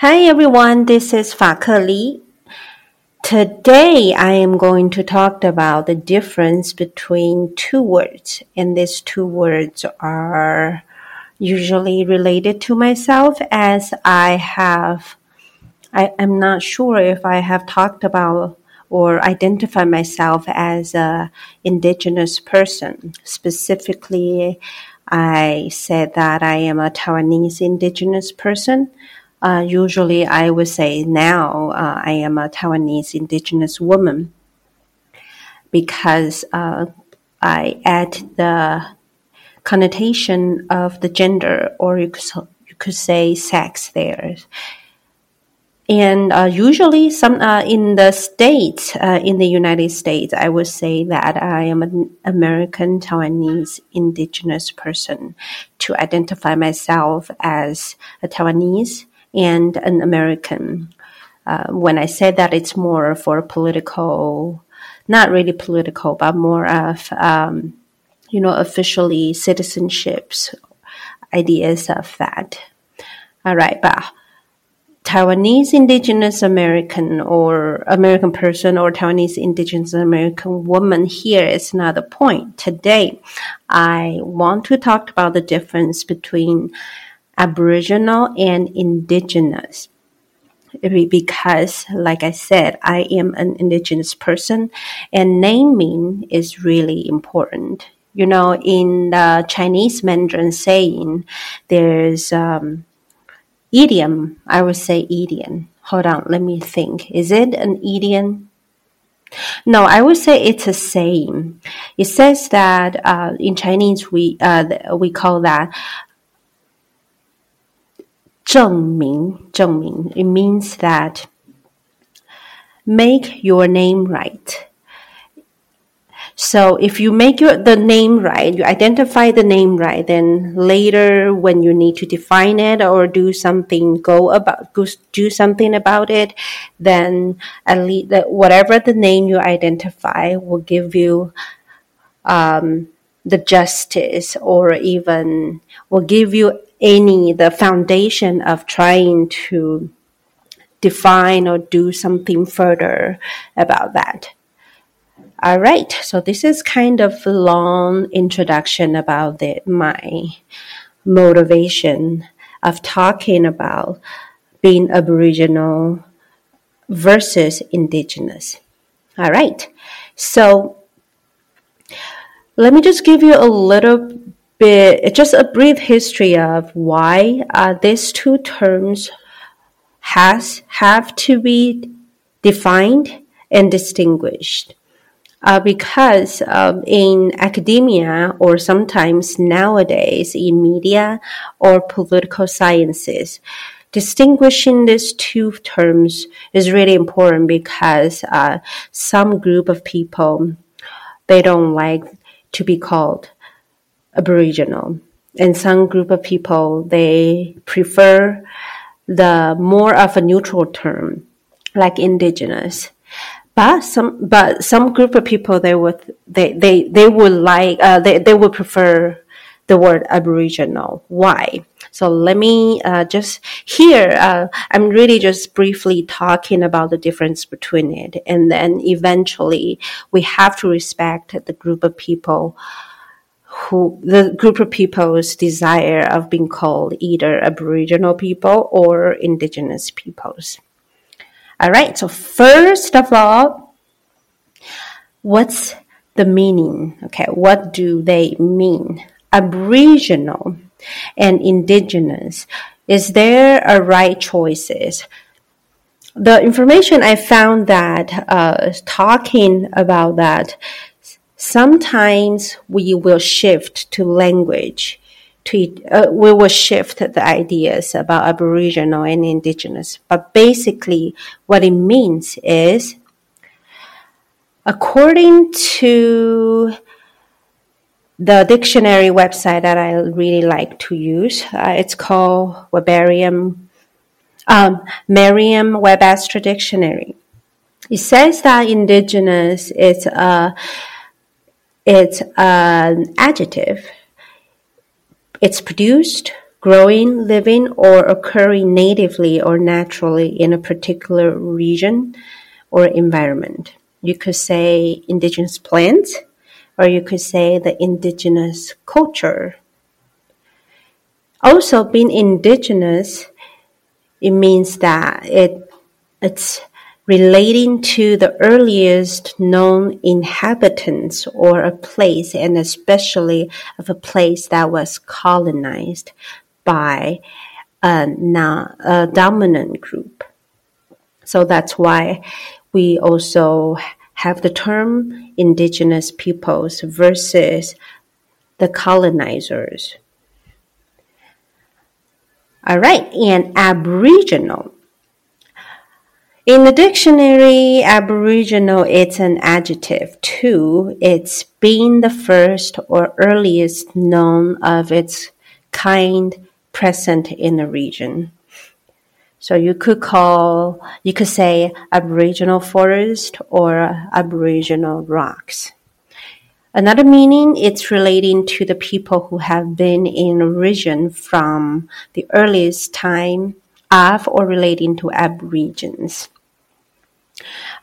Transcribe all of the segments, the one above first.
Hi everyone, this is Fa Li. Today I am going to talk about the difference between two words, and these two words are usually related to myself as I have I am not sure if I have talked about or identified myself as a indigenous person. Specifically, I said that I am a Taiwanese indigenous person. Uh, usually, I would say now uh, I am a Taiwanese indigenous woman because uh, I add the connotation of the gender, or you could, you could say sex there. And uh, usually, some uh, in the states, uh, in the United States, I would say that I am an American Taiwanese indigenous person to identify myself as a Taiwanese and an American. Uh, when I say that, it's more for political, not really political, but more of um, you know officially citizenships ideas of that. All right, but Taiwanese indigenous American or American person or Taiwanese indigenous American woman here is another point. Today, I want to talk about the difference between Aboriginal and indigenous. Because, like I said, I am an indigenous person and naming is really important. You know, in the Chinese Mandarin saying, there's, um, Idiom, I would say idiom. Hold on, let me think. Is it an idiom? No, I would say it's a saying. It says that uh, in Chinese we uh, we call that Zhengming, It means that make your name right. So if you make your the name right, you identify the name right, then later when you need to define it or do something, go about go do something about it, then at least whatever the name you identify will give you um, the justice or even will give you any, the foundation of trying to define or do something further about that. All right, so this is kind of a long introduction about the, my motivation of talking about being Aboriginal versus Indigenous. All right, so let me just give you a little bit, just a brief history of why uh, these two terms has have to be defined and distinguished. Uh, because um, in academia or sometimes nowadays in media or political sciences, distinguishing these two terms is really important because uh, some group of people they don't like to be called aboriginal. And some group of people they prefer the more of a neutral term like indigenous. But some but some group of people they would they they, they would like uh, they, they would prefer the word aboriginal. Why? So let me uh, just here uh, i'm really just briefly talking about the difference between it. And then eventually we have to respect the group of people who the group of people's desire of being called either aboriginal people or indigenous peoples all right, so first of all, what's the meaning? Okay, what do they mean? Aboriginal and indigenous. Is there a right choices? The information I found that uh, talking about that, sometimes we will shift to language to uh, we will shift the ideas about Aboriginal and Indigenous. But basically, what it means is, according to the dictionary website that I really like to use, uh, it's called Webarium, um, Merriam-Webster Dictionary. It says that indigenous is a it's an adjective it's produced growing, living, or occurring natively or naturally in a particular region or environment. You could say indigenous plants, or you could say the indigenous culture. Also, being indigenous, it means that it it's relating to the earliest known inhabitants or a place, and especially of a place that was colonized by a, a dominant group. So that's why we also have the term indigenous peoples versus the colonizers. All right, and Aboriginal. In the dictionary, Aboriginal it's an adjective too. It's being the first or earliest known of its kind present in the region. So you could call, you could say Aboriginal forest or Aboriginal rocks. Another meaning, it's relating to the people who have been in a region from the earliest time of or relating to Aborigines.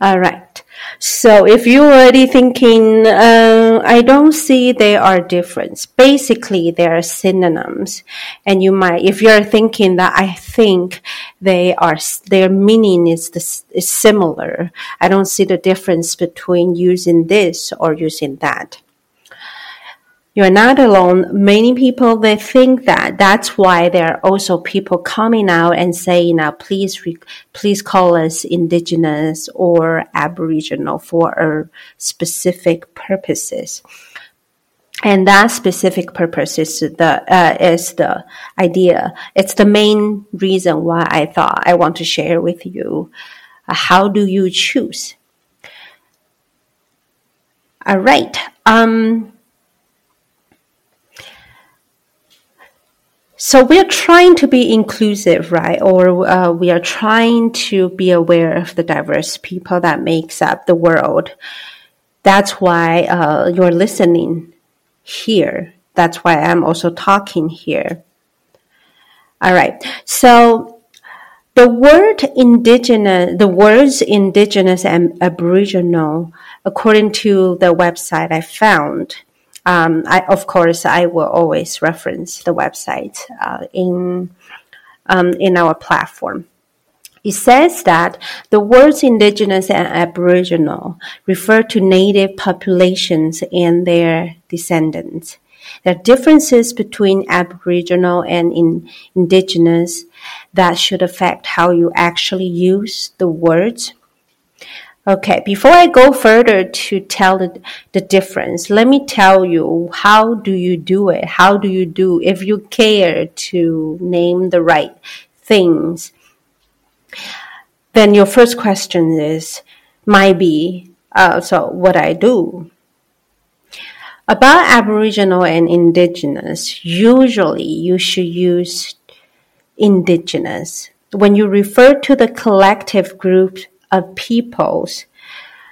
All right. So if you're already thinking, uh, I don't see there are difference. Basically, they are synonyms, and you might, if you're thinking that I think they are, their meaning is is similar. I don't see the difference between using this or using that. You're not alone. Many people they think that that's why there are also people coming out and saying, "Now, please, re- please call us indigenous or aboriginal for specific purposes." And that specific purpose is the uh, is the idea. It's the main reason why I thought I want to share with you. Uh, how do you choose? All right. Um, So we're trying to be inclusive, right? Or uh, we are trying to be aware of the diverse people that makes up the world. That's why uh, you're listening here. That's why I'm also talking here. All right. So the word indigenous, the words indigenous and aboriginal, according to the website I found, um, I, of course, I will always reference the website uh, in um, in our platform. It says that the words indigenous and aboriginal refer to native populations and their descendants. There are differences between aboriginal and in indigenous that should affect how you actually use the words Okay, before I go further to tell the, the difference, let me tell you how do you do it? How do you do if you care to name the right things? Then your first question is might be uh, so what I do. About Aboriginal and Indigenous, usually you should use Indigenous. When you refer to the collective group of peoples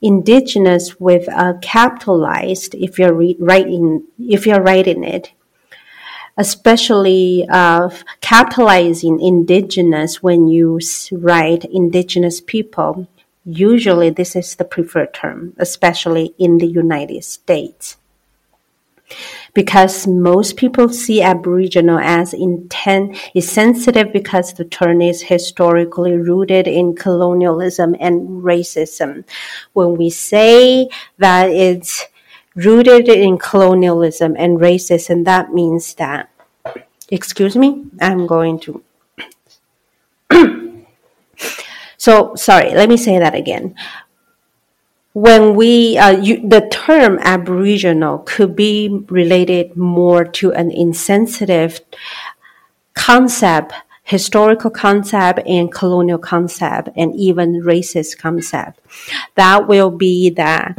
indigenous with a capitalized if you're re- writing if you're writing it especially of capitalizing indigenous when you write indigenous people. Usually this is the preferred term especially in the united states because most people see Aboriginal as intent is sensitive because the term is historically rooted in colonialism and racism. When we say that it's rooted in colonialism and racism, that means that, excuse me, I'm going to. so, sorry, let me say that again when we uh, you, the term aboriginal could be related more to an insensitive concept historical concept and colonial concept and even racist concept. That will be that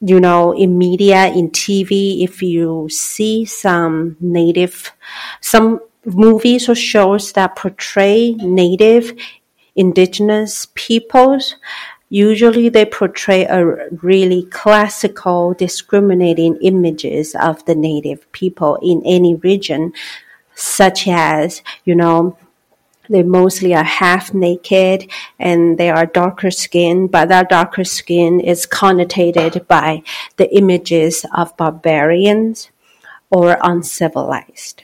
you know in media in tv if you see some native some movies or shows that portray native indigenous peoples Usually they portray a really classical discriminating images of the native people in any region such as, you know, they mostly are half naked and they are darker skin, but that darker skin is connotated by the images of barbarians or uncivilized.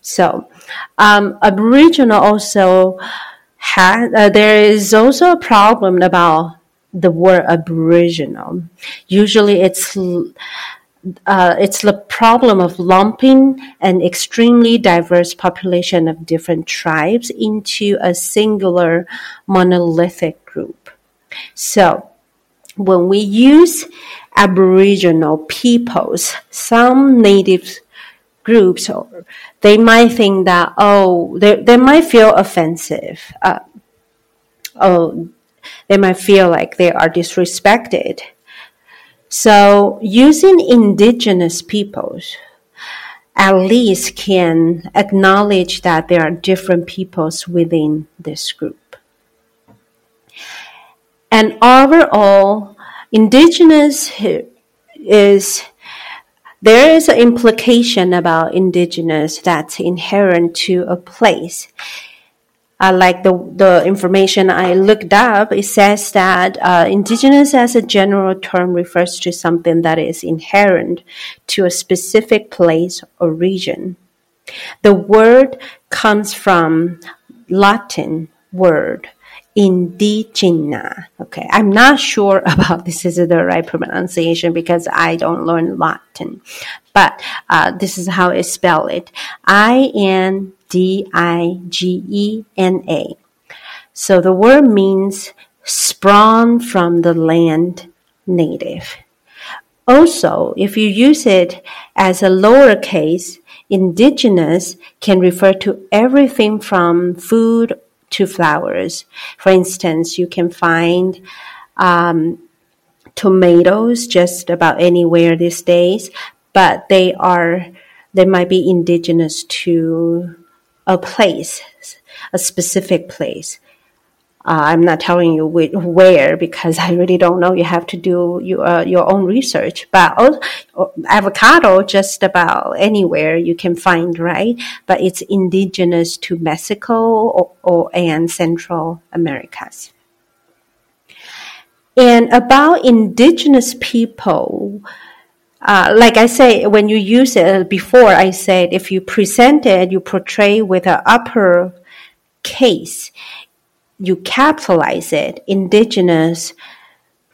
So, um, Aboriginal also uh, there is also a problem about the word Aboriginal. Usually it's uh, it's the problem of lumping an extremely diverse population of different tribes into a singular monolithic group. So, when we use Aboriginal peoples, some native groups, or they might think that, oh, they, they might feel offensive. Uh, oh, they might feel like they are disrespected so using indigenous peoples at least can acknowledge that there are different peoples within this group. And overall, indigenous is there is an implication about indigenous that's inherent to a place uh, like the, the information I looked up, it says that uh, indigenous as a general term refers to something that is inherent to a specific place or region. The word comes from Latin word indigena. Okay, I'm not sure about this is the right pronunciation because I don't learn Latin, but uh, this is how it's spelled: I N D I G E N A. So the word means sprung from the land native. Also, if you use it as a lowercase, indigenous can refer to everything from food to flowers. For instance, you can find um, tomatoes just about anywhere these days, but they are they might be indigenous to a place, a specific place. Uh, I'm not telling you where because I really don't know. You have to do your, uh, your own research. But also, avocado, just about anywhere you can find, right? But it's indigenous to Mexico or, or and Central Americas. And about indigenous people, uh, like I say, when you use it before, I said if you present it, you portray with an upper case, you capitalize it. Indigenous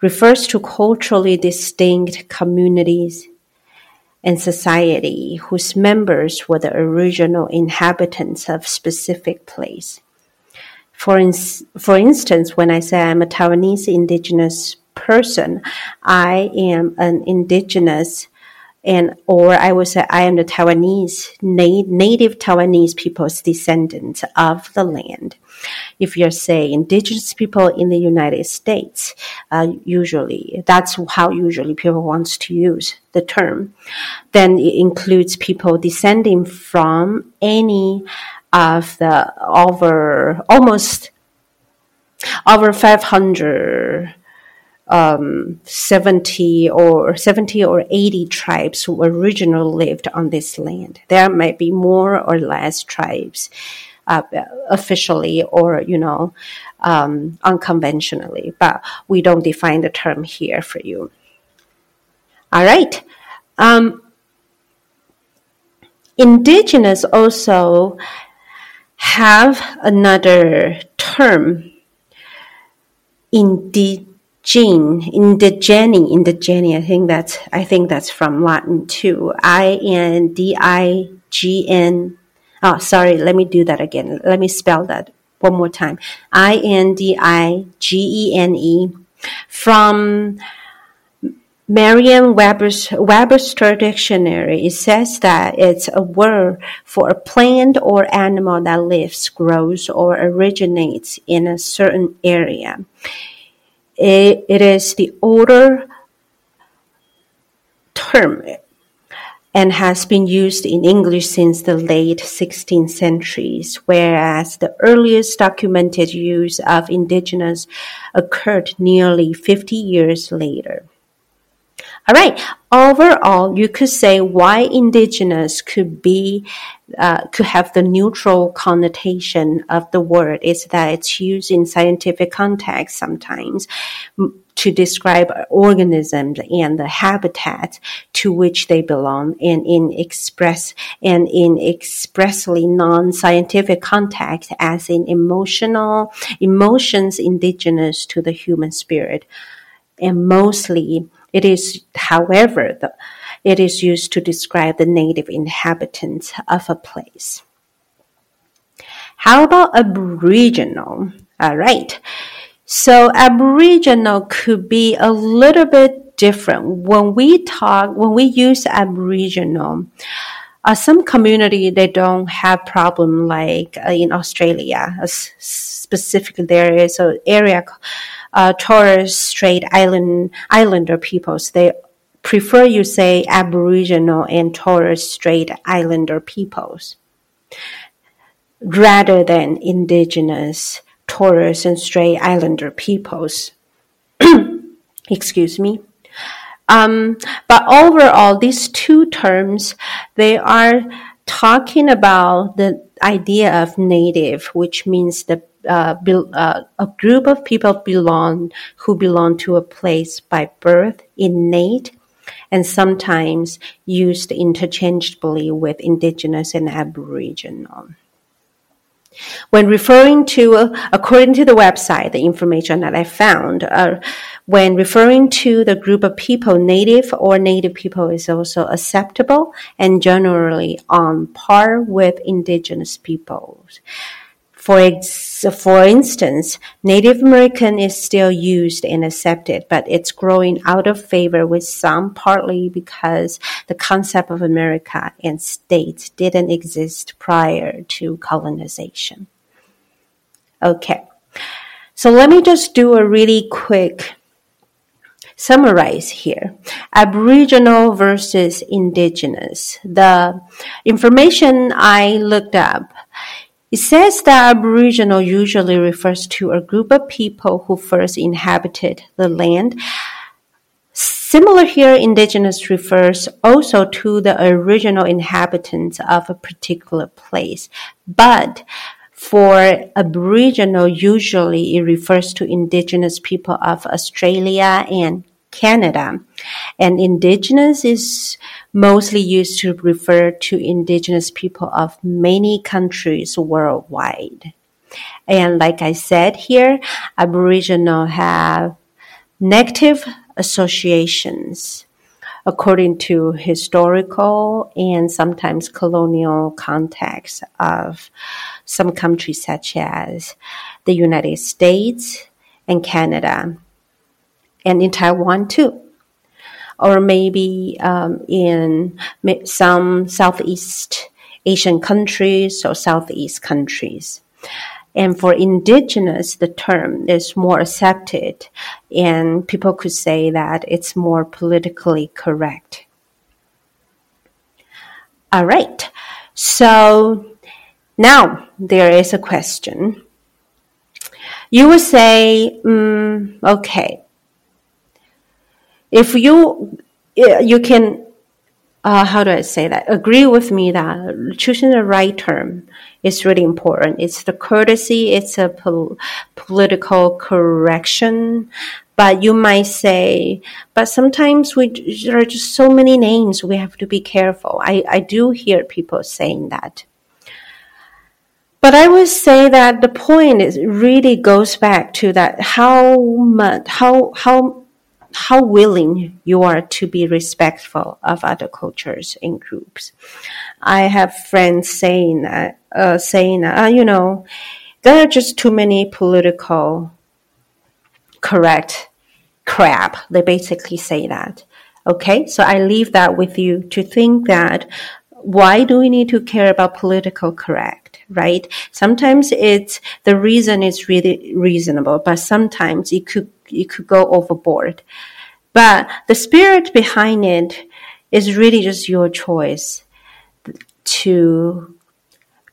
refers to culturally distinct communities and society whose members were the original inhabitants of specific place. For, in, for instance, when I say I'm a Taiwanese indigenous person. I am an indigenous and or I would say I am the Taiwanese na- native Taiwanese people's descendant of the land. If you're say indigenous people in the United States, uh, usually that's how usually people wants to use the term. Then it includes people descending from any of the over almost over 500 um, 70 or 70 or 80 tribes who originally lived on this land. There might be more or less tribes uh, officially or, you know, um, unconventionally, but we don't define the term here for you. All right. Um, indigenous also have another term, indigenous Gene, indigene. I think that's I think that's from Latin too. I N D I G N. Oh, sorry. Let me do that again. Let me spell that one more time. I N D I G E N E. From Merriam-Webster's Webster Dictionary, it says that it's a word for a plant or animal that lives, grows, or originates in a certain area. It, it is the older term and has been used in English since the late 16th centuries, whereas the earliest documented use of indigenous occurred nearly 50 years later. All right. Overall, you could say why indigenous could be uh, could have the neutral connotation of the word is that it's used in scientific context sometimes to describe organisms and the habitat to which they belong and in express and in expressly non-scientific context as in emotional emotions indigenous to the human spirit and mostly it is, however, the, it is used to describe the native inhabitants of a place. How about Aboriginal? All right. So Aboriginal could be a little bit different. When we talk, when we use Aboriginal, uh, some community they don't have problem like uh, in Australia. Uh, specifically, there is an area uh, Torres Strait Island Islander peoples. They prefer you say Aboriginal and Torres Strait Islander peoples rather than indigenous Torres and Strait Islander peoples. Excuse me. Um, but overall, these two terms, they are talking about the idea of native, which means the uh, uh, a group of people belong who belong to a place by birth, innate, and sometimes used interchangeably with indigenous and aboriginal. When referring to, uh, according to the website, the information that I found, uh, when referring to the group of people, native or native people is also acceptable and generally on par with indigenous peoples. For, ex- for instance, Native American is still used and accepted, but it's growing out of favor with some partly because the concept of America and states didn't exist prior to colonization. Okay. So let me just do a really quick summarize here. Aboriginal versus indigenous. The information I looked up it says that Aboriginal usually refers to a group of people who first inhabited the land. Similar here, indigenous refers also to the original inhabitants of a particular place. But for Aboriginal, usually it refers to indigenous people of Australia and Canada. And indigenous is mostly used to refer to indigenous people of many countries worldwide. And like I said here, Aboriginal have negative associations according to historical and sometimes colonial context of some countries such as the United States and Canada and in Taiwan too. Or maybe um, in some Southeast Asian countries or Southeast countries. And for indigenous, the term is more accepted, and people could say that it's more politically correct. All right. So now there is a question. You would say, mm, okay, if you you can uh, how do I say that? Agree with me that choosing the right term is really important. It's the courtesy, it's a pol- political correction. But you might say, but sometimes we, there are just so many names, we have to be careful. I, I do hear people saying that. But I would say that the point is really goes back to that how much, how, how how willing you are to be respectful of other cultures and groups. I have friends saying uh, saying, uh, you know, there are just too many political correct crap. They basically say that. Okay, so I leave that with you to think that why do we need to care about political correct? Right? Sometimes it's the reason is really reasonable, but sometimes it could it could go overboard. But the spirit behind it is really just your choice to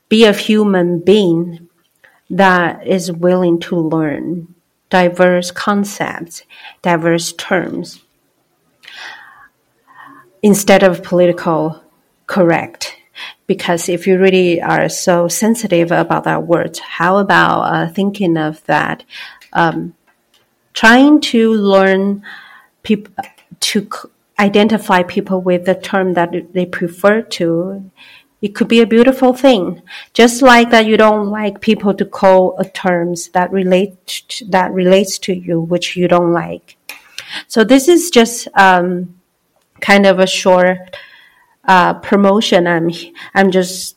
be a human being that is willing to learn diverse concepts, diverse terms. instead of political correct. Because if you really are so sensitive about that word, how about uh, thinking of that, um, trying to learn people to identify people with the term that they prefer to it could be a beautiful thing. Just like that you don't like people to call terms that relate to, that relates to you, which you don't like. So this is just um, kind of a short uh, promotion. I'm I'm just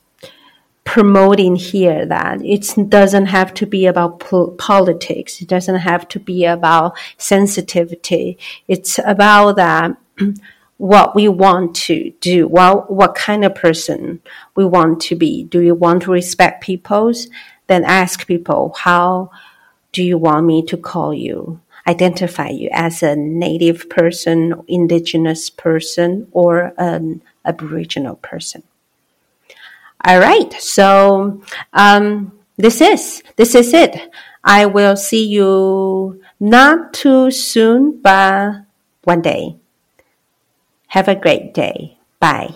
promoting here that it doesn't have to be about po- politics. It doesn't have to be about sensitivity. It's about that what we want to do, what, what kind of person we want to be. Do you want to respect people's? Then ask people, how do you want me to call you? Identify you as a native person, indigenous person, or an aboriginal person. All right. So, um, this is, this is it. I will see you not too soon, but one day. Have a great day. Bye.